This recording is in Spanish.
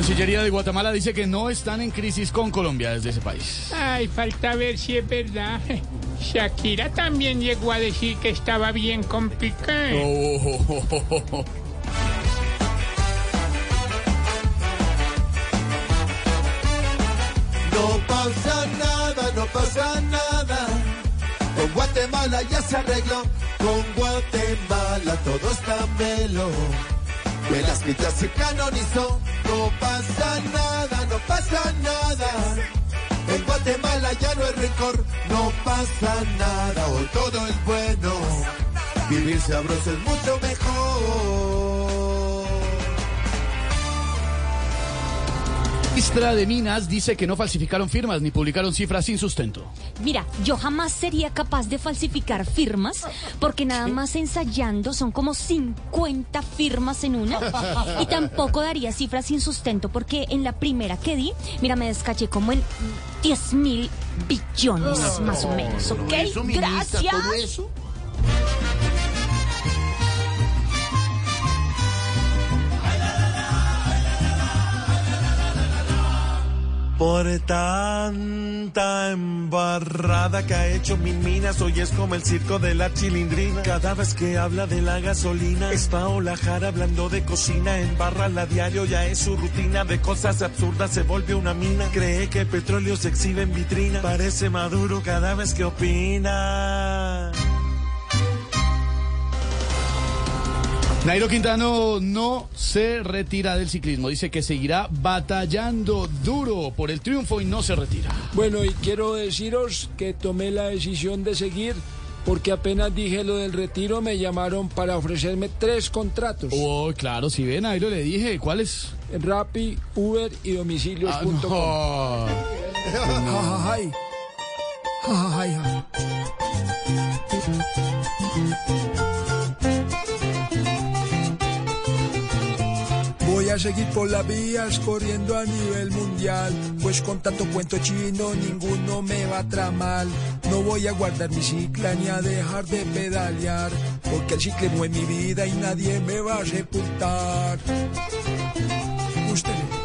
Cancillería de Guatemala dice que no están en crisis con Colombia desde ese país. Ay, falta ver si es verdad. Shakira también llegó a decir que estaba bien con Piqué. Oh. No pasa nada, no pasa nada. Con Guatemala ya se arregló. Con Guatemala todo está melo. Velázquez ya se canonizó. No pasa nada, no pasa nada. En Guatemala ya no hay rencor. No pasa nada, hoy todo es bueno. Vivir sabroso es mucho mejor. Ministra de Minas dice que no falsificaron firmas ni publicaron cifras sin sustento. Mira, yo jamás sería capaz de falsificar firmas porque nada más ensayando son como 50 firmas en una y tampoco daría cifras sin sustento porque en la primera que di, mira, me descaché como en 10 mil billones más o menos, ¿ok? Gracias. Por tanta embarrada que ha hecho mi minas, hoy es como el circo de la chilindrina. Cada vez que habla de la gasolina, es Paola hablando de cocina. Embarra diario, ya es su rutina de cosas absurdas, se vuelve una mina. Cree que el petróleo se exhibe en vitrina, parece maduro cada vez que opina. Nairo Quintano no se retira del ciclismo. Dice que seguirá batallando duro por el triunfo y no se retira. Bueno, y quiero deciros que tomé la decisión de seguir porque apenas dije lo del retiro me llamaron para ofrecerme tres contratos. Oh, claro, si ven, Nairo le dije, ¿cuál es? Rappi, Uber y domicilios.com. Ah, no. Ay. Ay, ay. A seguir por las vías corriendo a nivel mundial, pues con tanto cuento chino ninguno me va a tramar. No voy a guardar mi cicla ni a dejar de pedalear, porque el ciclismo es mi vida y nadie me va a sepultar. Ustedes.